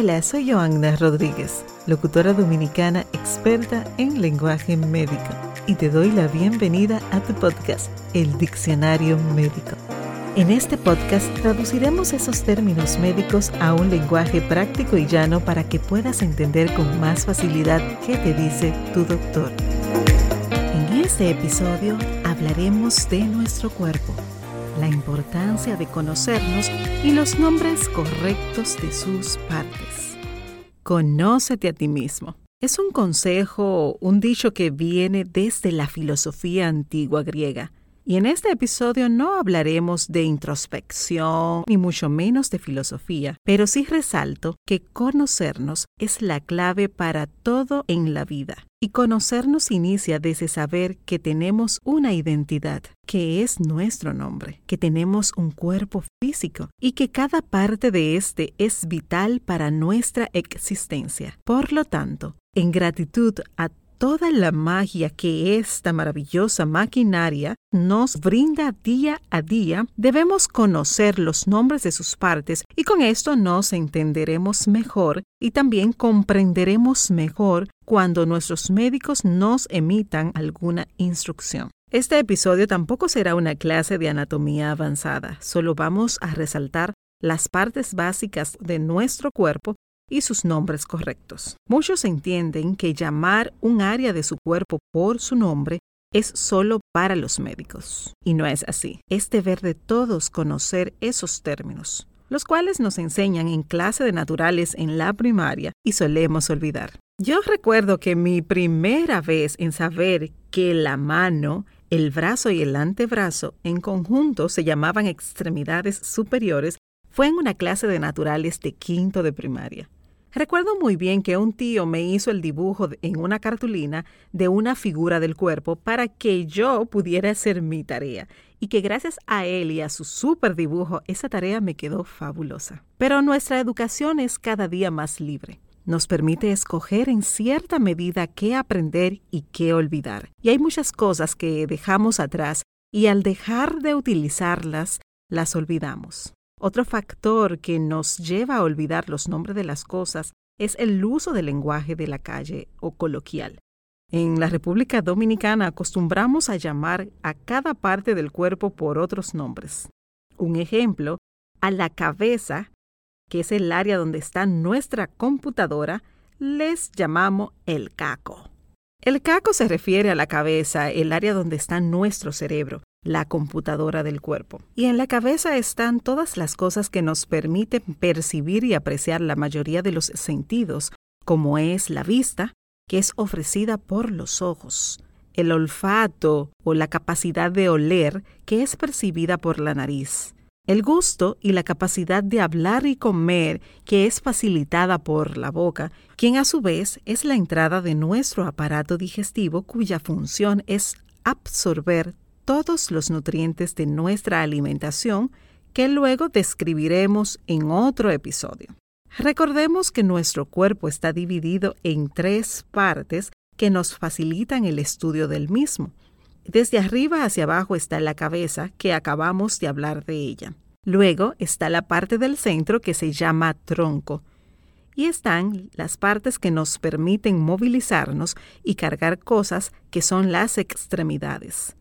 Hola, soy Joanna Rodríguez, locutora dominicana experta en lenguaje médico, y te doy la bienvenida a tu podcast, El Diccionario Médico. En este podcast traduciremos esos términos médicos a un lenguaje práctico y llano para que puedas entender con más facilidad qué te dice tu doctor. En este episodio hablaremos de nuestro cuerpo la importancia de conocernos y los nombres correctos de sus partes. Conócete a ti mismo. Es un consejo, un dicho que viene desde la filosofía antigua griega y en este episodio no hablaremos de introspección, ni mucho menos de filosofía, pero sí resalto que conocernos es la clave para todo en la vida. Y conocernos inicia desde saber que tenemos una identidad, que es nuestro nombre, que tenemos un cuerpo físico y que cada parte de este es vital para nuestra existencia. Por lo tanto, en gratitud a toda la magia que esta maravillosa maquinaria nos brinda día a día, debemos conocer los nombres de sus partes y con esto nos entenderemos mejor y también comprenderemos mejor cuando nuestros médicos nos emitan alguna instrucción. Este episodio tampoco será una clase de anatomía avanzada, solo vamos a resaltar las partes básicas de nuestro cuerpo y sus nombres correctos. Muchos entienden que llamar un área de su cuerpo por su nombre es solo para los médicos. Y no es así. Es deber de todos conocer esos términos, los cuales nos enseñan en clase de naturales en la primaria y solemos olvidar. Yo recuerdo que mi primera vez en saber que la mano, el brazo y el antebrazo en conjunto se llamaban extremidades superiores fue en una clase de naturales de quinto de primaria. Recuerdo muy bien que un tío me hizo el dibujo en una cartulina de una figura del cuerpo para que yo pudiera hacer mi tarea y que gracias a él y a su super dibujo esa tarea me quedó fabulosa. Pero nuestra educación es cada día más libre. Nos permite escoger en cierta medida qué aprender y qué olvidar. Y hay muchas cosas que dejamos atrás y al dejar de utilizarlas, las olvidamos. Otro factor que nos lleva a olvidar los nombres de las cosas es el uso del lenguaje de la calle o coloquial. En la República Dominicana acostumbramos a llamar a cada parte del cuerpo por otros nombres. Un ejemplo, a la cabeza, que es el área donde está nuestra computadora, les llamamos el caco. El caco se refiere a la cabeza, el área donde está nuestro cerebro, la computadora del cuerpo. Y en la cabeza están todas las cosas que nos permiten percibir y apreciar la mayoría de los sentidos, como es la vista, que es ofrecida por los ojos, el olfato o la capacidad de oler, que es percibida por la nariz, el gusto y la capacidad de hablar y comer, que es facilitada por la boca, quien a su vez es la entrada de nuestro aparato digestivo cuya función es absorber todos los nutrientes de nuestra alimentación que luego describiremos en otro episodio. Recordemos que nuestro cuerpo está dividido en tres partes que nos facilitan el estudio del mismo. Desde arriba hacia abajo está la cabeza, que acabamos de hablar de ella. Luego está la parte del centro que se llama tronco. Y están las partes que nos permiten movilizarnos y cargar cosas que son las extremidades.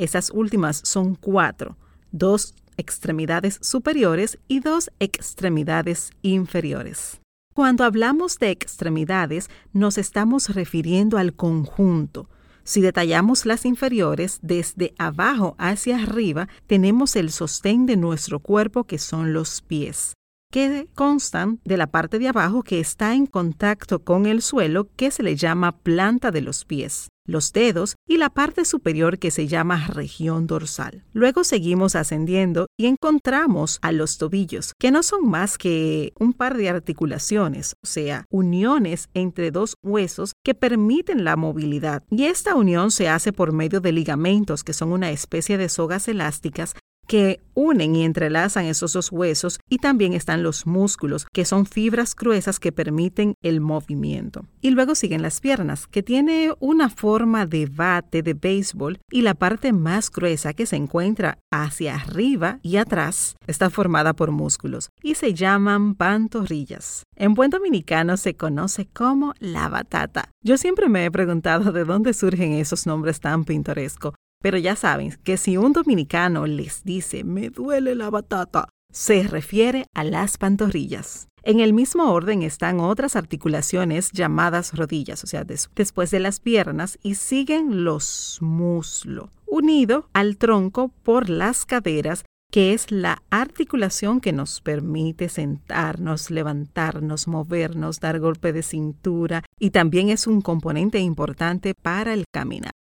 Esas últimas son cuatro, dos extremidades superiores y dos extremidades inferiores. Cuando hablamos de extremidades, nos estamos refiriendo al conjunto. Si detallamos las inferiores, desde abajo hacia arriba, tenemos el sostén de nuestro cuerpo que son los pies que constan de la parte de abajo que está en contacto con el suelo que se le llama planta de los pies los dedos y la parte superior que se llama región dorsal. Luego seguimos ascendiendo y encontramos a los tobillos, que no son más que un par de articulaciones, o sea, uniones entre dos huesos que permiten la movilidad. Y esta unión se hace por medio de ligamentos, que son una especie de sogas elásticas que unen y entrelazan esos dos huesos y también están los músculos, que son fibras gruesas que permiten el movimiento. Y luego siguen las piernas, que tiene una forma de bate de béisbol y la parte más gruesa que se encuentra hacia arriba y atrás está formada por músculos y se llaman pantorrillas. En buen dominicano se conoce como la batata. Yo siempre me he preguntado de dónde surgen esos nombres tan pintorescos, pero ya saben que si un dominicano les dice me duele la batata, se refiere a las pantorrillas. En el mismo orden están otras articulaciones llamadas rodillas, o sea, después de las piernas, y siguen los muslos, unido al tronco por las caderas, que es la articulación que nos permite sentarnos, levantarnos, movernos, dar golpe de cintura, y también es un componente importante para el caminar.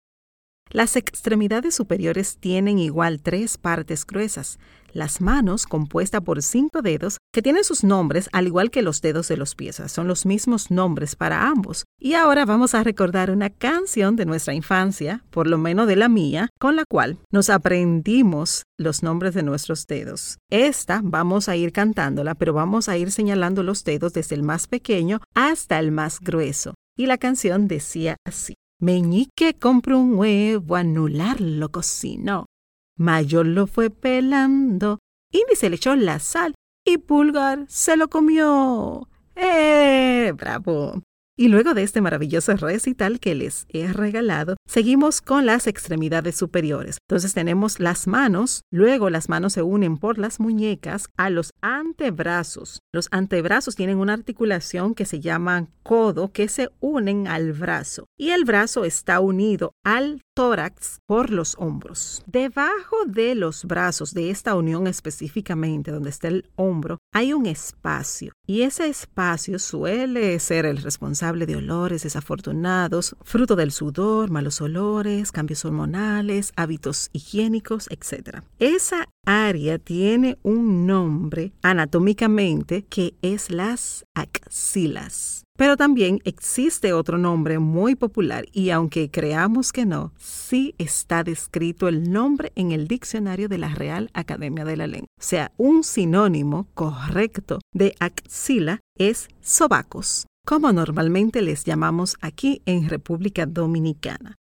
Las extremidades superiores tienen igual tres partes gruesas. Las manos, compuesta por cinco dedos, que tienen sus nombres al igual que los dedos de los pies. Son los mismos nombres para ambos. Y ahora vamos a recordar una canción de nuestra infancia, por lo menos de la mía, con la cual nos aprendimos los nombres de nuestros dedos. Esta vamos a ir cantándola, pero vamos a ir señalando los dedos desde el más pequeño hasta el más grueso. Y la canción decía así. Meñique compró un huevo, anular lo cocinó. Mayor lo fue pelando, índice le echó la sal y pulgar se lo comió. ¡Eh! ¡Bravo! Y luego de este maravilloso recital que les he regalado, seguimos con las extremidades superiores. Entonces tenemos las manos, luego las manos se unen por las muñecas a los antebrazos. Los antebrazos tienen una articulación que se llama codo que se unen al brazo y el brazo está unido al tórax por los hombros. Debajo de los brazos de esta unión específicamente donde está el hombro hay un espacio y ese espacio suele ser el responsable de olores desafortunados, fruto del sudor, malos olores, cambios hormonales, hábitos higiénicos, etc. Esa área tiene un nombre anatómicamente que es las axilas. Pero también existe otro nombre muy popular y aunque creamos que no, sí está descrito el nombre en el diccionario de la Real Academia de la Lengua. O sea, un sinónimo correcto de axila es sobacos, como normalmente les llamamos aquí en República Dominicana.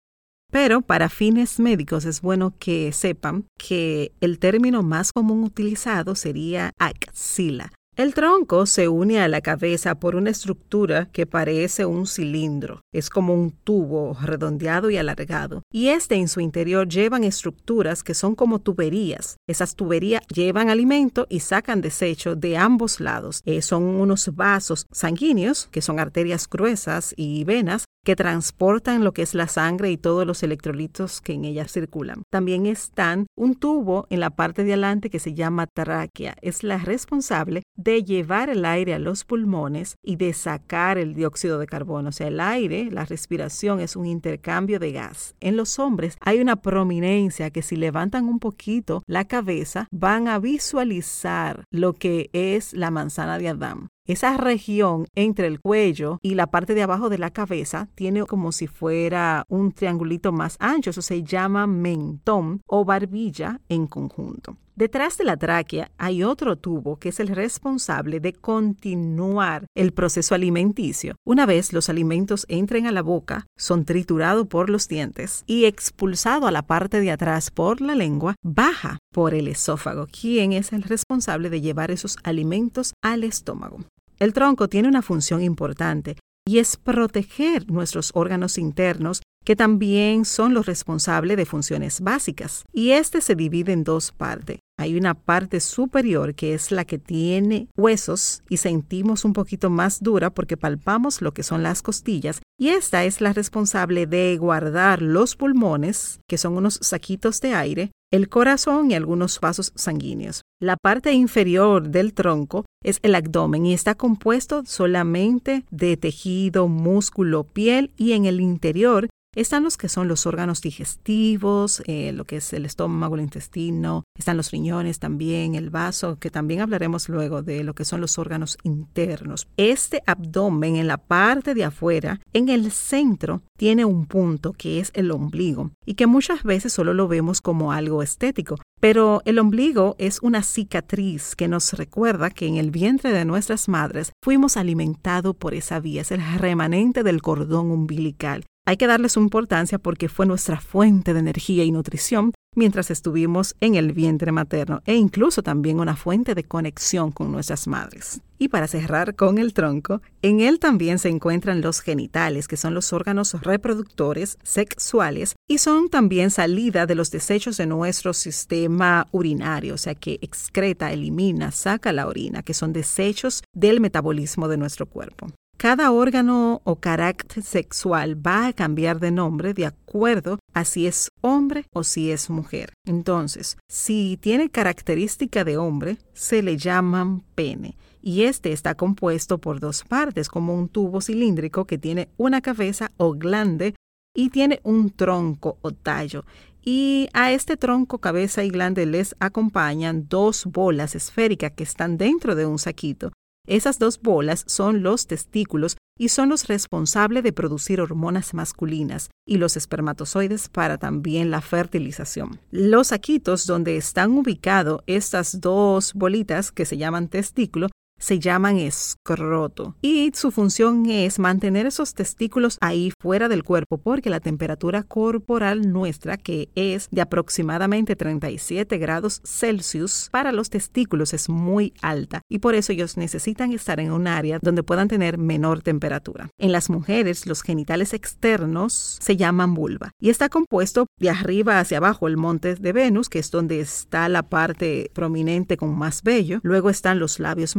Pero para fines médicos es bueno que sepan que el término más común utilizado sería axila, el tronco se une a la cabeza por una estructura que parece un cilindro. Es como un tubo redondeado y alargado. Y este en su interior llevan estructuras que son como tuberías. Esas tuberías llevan alimento y sacan desecho de ambos lados. Eh, son unos vasos sanguíneos, que son arterias gruesas y venas, que transportan lo que es la sangre y todos los electrolitos que en ella circulan. También están un tubo en la parte de adelante que se llama tráquea. Es la responsable de llevar el aire a los pulmones y de sacar el dióxido de carbono. O sea, el aire, la respiración es un intercambio de gas. En los hombres hay una prominencia que si levantan un poquito la cabeza van a visualizar lo que es la manzana de Adán. Esa región entre el cuello y la parte de abajo de la cabeza tiene como si fuera un triangulito más ancho, eso se llama mentón o barbilla en conjunto. Detrás de la tráquea hay otro tubo que es el responsable de continuar el proceso alimenticio. Una vez los alimentos entren a la boca, son triturados por los dientes y expulsado a la parte de atrás por la lengua, baja por el esófago, quien es el responsable de llevar esos alimentos al estómago. El tronco tiene una función importante y es proteger nuestros órganos internos que también son los responsables de funciones básicas. Y este se divide en dos partes. Hay una parte superior que es la que tiene huesos y sentimos un poquito más dura porque palpamos lo que son las costillas y esta es la responsable de guardar los pulmones, que son unos saquitos de aire, el corazón y algunos vasos sanguíneos. La parte inferior del tronco es el abdomen y está compuesto solamente de tejido, músculo, piel y en el interior están los que son los órganos digestivos, eh, lo que es el estómago, el intestino, están los riñones también, el vaso, que también hablaremos luego de lo que son los órganos internos. Este abdomen en la parte de afuera, en el centro, tiene un punto que es el ombligo y que muchas veces solo lo vemos como algo estético, Pero el ombligo es una cicatriz que nos recuerda que en el vientre de nuestras madres fuimos alimentados por esa vía, es el remanente del cordón umbilical. Hay que darle su importancia porque fue nuestra fuente de energía y nutrición mientras estuvimos en el vientre materno e incluso también una fuente de conexión con nuestras madres. Y para cerrar con el tronco, en él también se encuentran los genitales, que son los órganos reproductores sexuales y son también salida de los desechos de nuestro sistema urinario, o sea que excreta, elimina, saca la orina, que son desechos del metabolismo de nuestro cuerpo. Cada órgano o carácter sexual va a cambiar de nombre de acuerdo a si es hombre o si es mujer. Entonces, si tiene característica de hombre, se le llaman pene. Y este está compuesto por dos partes, como un tubo cilíndrico que tiene una cabeza o glande y tiene un tronco o tallo. Y a este tronco, cabeza y glande les acompañan dos bolas esféricas que están dentro de un saquito esas dos bolas son los testículos y son los responsables de producir hormonas masculinas y los espermatozoides para también la fertilización. Los saquitos donde están ubicados estas dos bolitas que se llaman testículo se llaman escroto y su función es mantener esos testículos ahí fuera del cuerpo porque la temperatura corporal nuestra que es de aproximadamente 37 grados Celsius para los testículos es muy alta y por eso ellos necesitan estar en un área donde puedan tener menor temperatura. En las mujeres los genitales externos se llaman vulva y está compuesto de arriba hacia abajo el monte de Venus que es donde está la parte prominente con más vello, luego están los labios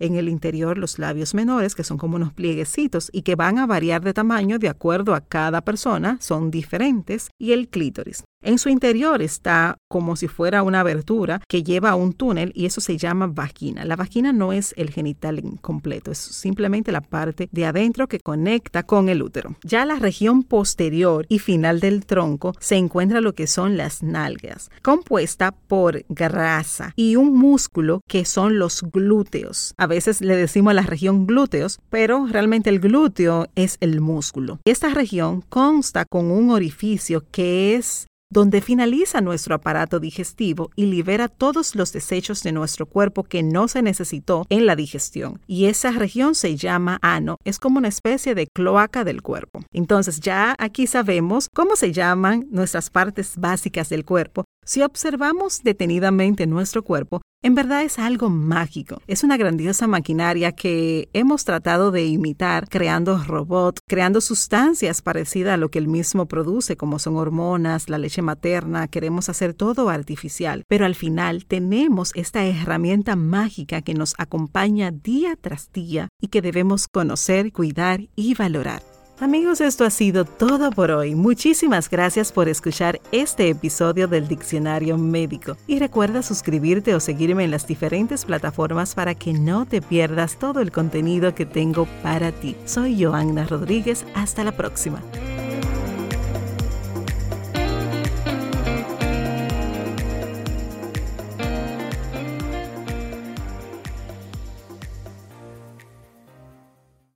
en el interior los labios menores, que son como unos plieguecitos y que van a variar de tamaño de acuerdo a cada persona, son diferentes, y el clítoris. En su interior está como si fuera una abertura que lleva a un túnel y eso se llama vagina. La vagina no es el genital completo, es simplemente la parte de adentro que conecta con el útero. Ya la región posterior y final del tronco se encuentra lo que son las nalgas, compuesta por grasa y un músculo que son los glúteos. A veces le decimos a la región glúteos, pero realmente el glúteo es el músculo. Esta región consta con un orificio que es donde finaliza nuestro aparato digestivo y libera todos los desechos de nuestro cuerpo que no se necesitó en la digestión. Y esa región se llama ano, es como una especie de cloaca del cuerpo. Entonces ya aquí sabemos cómo se llaman nuestras partes básicas del cuerpo. Si observamos detenidamente nuestro cuerpo, en verdad es algo mágico. Es una grandiosa maquinaria que hemos tratado de imitar creando robots, creando sustancias parecidas a lo que el mismo produce, como son hormonas, la leche materna. Queremos hacer todo artificial, pero al final tenemos esta herramienta mágica que nos acompaña día tras día y que debemos conocer, cuidar y valorar. Amigos, esto ha sido todo por hoy. Muchísimas gracias por escuchar este episodio del Diccionario Médico. Y recuerda suscribirte o seguirme en las diferentes plataformas para que no te pierdas todo el contenido que tengo para ti. Soy Joanna Rodríguez. Hasta la próxima.